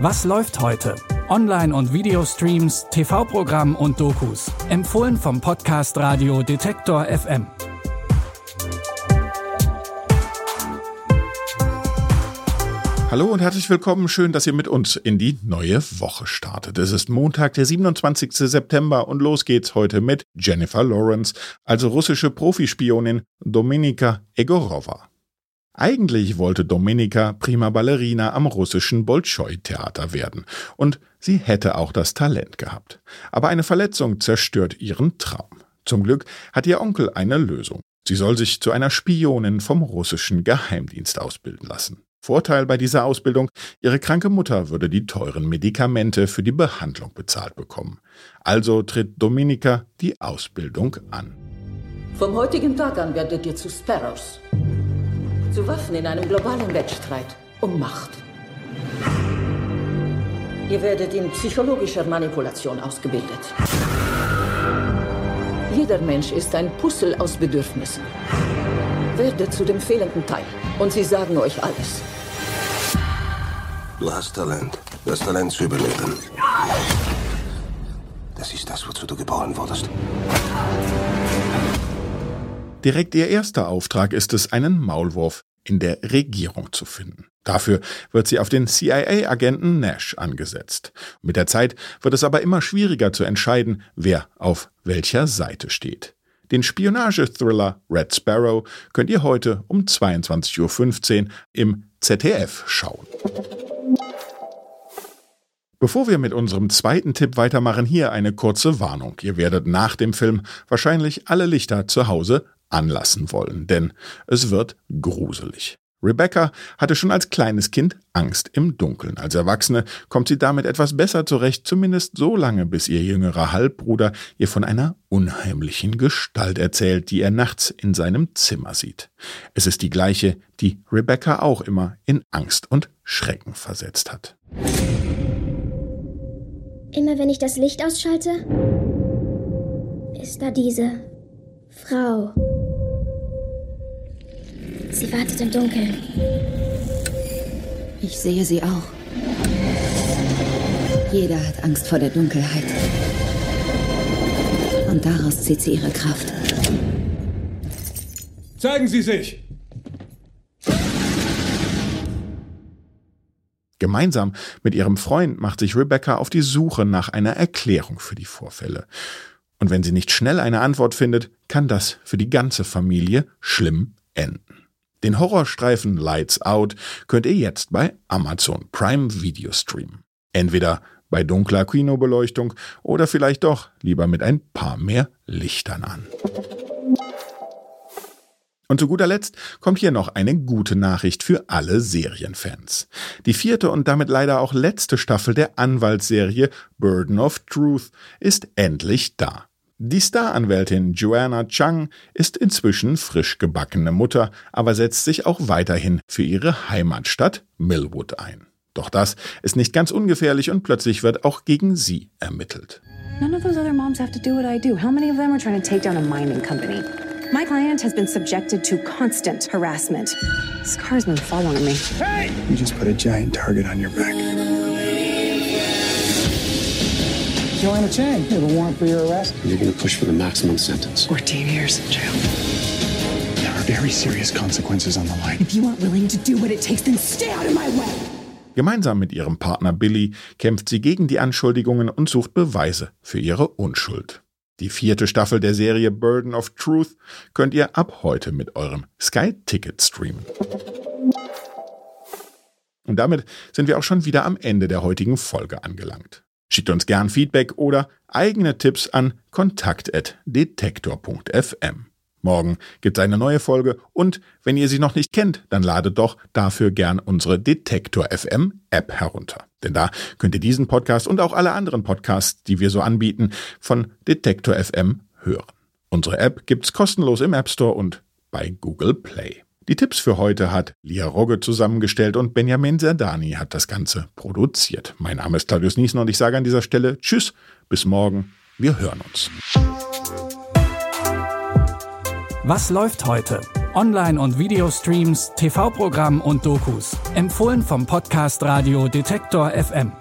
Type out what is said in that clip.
Was läuft heute? Online- und Videostreams, TV-Programm und Dokus. Empfohlen vom Podcast Radio Detektor FM. Hallo und herzlich willkommen. Schön, dass ihr mit uns in die neue Woche startet. Es ist Montag, der 27. September und los geht's heute mit Jennifer Lawrence, also russische Profispionin Dominika Egorova. Eigentlich wollte Dominika prima Ballerina am russischen Bolschoi-Theater werden und sie hätte auch das Talent gehabt. Aber eine Verletzung zerstört ihren Traum. Zum Glück hat ihr Onkel eine Lösung. Sie soll sich zu einer Spionin vom russischen Geheimdienst ausbilden lassen. Vorteil bei dieser Ausbildung, ihre kranke Mutter würde die teuren Medikamente für die Behandlung bezahlt bekommen. Also tritt Dominika die Ausbildung an. Vom heutigen Tag an werdet ihr zu Sparrows. Zu Waffen in einem globalen Wettstreit um Macht. Ihr werdet in psychologischer Manipulation ausgebildet. Jeder Mensch ist ein Puzzle aus Bedürfnissen. Werdet zu dem fehlenden Teil und sie sagen euch alles. Du hast Talent. Das Talent zu überleben. Das ist das, wozu du geboren wurdest. Direkt ihr erster Auftrag ist es, einen Maulwurf in der Regierung zu finden. Dafür wird sie auf den CIA-Agenten Nash angesetzt. Mit der Zeit wird es aber immer schwieriger zu entscheiden, wer auf welcher Seite steht. Den Spionage-Thriller Red Sparrow könnt ihr heute um 22.15 Uhr im ZDF schauen. Bevor wir mit unserem zweiten Tipp weitermachen, hier eine kurze Warnung. Ihr werdet nach dem Film wahrscheinlich alle Lichter zu Hause anlassen wollen, denn es wird gruselig. Rebecca hatte schon als kleines Kind Angst im Dunkeln. Als Erwachsene kommt sie damit etwas besser zurecht, zumindest so lange, bis ihr jüngerer Halbbruder ihr von einer unheimlichen Gestalt erzählt, die er nachts in seinem Zimmer sieht. Es ist die gleiche, die Rebecca auch immer in Angst und Schrecken versetzt hat. Immer wenn ich das Licht ausschalte, ist da diese Frau. Sie wartet im Dunkeln. Ich sehe sie auch. Jeder hat Angst vor der Dunkelheit. Und daraus zieht sie ihre Kraft. Zeigen Sie sich! Gemeinsam mit ihrem Freund macht sich Rebecca auf die Suche nach einer Erklärung für die Vorfälle. Und wenn sie nicht schnell eine Antwort findet, kann das für die ganze Familie schlimm enden. Den Horrorstreifen Lights Out könnt ihr jetzt bei Amazon Prime Video streamen. Entweder bei dunkler Kinobeleuchtung oder vielleicht doch lieber mit ein paar mehr Lichtern an. Und zu guter Letzt kommt hier noch eine gute Nachricht für alle Serienfans. Die vierte und damit leider auch letzte Staffel der Anwaltsserie Burden of Truth ist endlich da. Die Staranwältin Joanna Chung ist inzwischen frisch gebackene Mutter, aber setzt sich auch weiterhin für ihre Heimatstadt Millwood ein. Doch das ist nicht ganz ungefährlich und plötzlich wird auch gegen sie ermittelt. None of those other moms have to do what I do. How many of them are trying to take down a mining company? My client has been subjected to constant harassment. This car's been following me. Hey! You just put a giant target on your back. Joanna Chang, you have a warrant for your arrest? You're going to push for the maximum sentence. 14 years in jail. There are very serious consequences on the line. If you aren't willing to do what it takes, then stay out of my way. Gemeinsam mit ihrem Partner Billy kämpft sie gegen die Anschuldigungen und sucht Beweise für ihre Unschuld. Die vierte Staffel der Serie Burden of Truth könnt ihr ab heute mit eurem Sky Ticket streamen. Und damit sind wir auch schon wieder am Ende der heutigen Folge angelangt. Schickt uns gern Feedback oder eigene Tipps an kontakt.detektor.fm. Morgen gibt es eine neue Folge und wenn ihr sie noch nicht kennt, dann ladet doch dafür gern unsere Detektor FM App herunter. Denn da könnt ihr diesen Podcast und auch alle anderen Podcasts, die wir so anbieten, von Detektor FM hören. Unsere App gibt's kostenlos im App Store und bei Google Play. Die Tipps für heute hat Lia Rogge zusammengestellt und Benjamin Serdani hat das Ganze produziert. Mein Name ist Claudius Niesen und ich sage an dieser Stelle Tschüss, bis morgen, wir hören uns. Was läuft heute? Online- und Videostreams, TV-Programm und Dokus. Empfohlen vom Podcast Radio Detektor FM.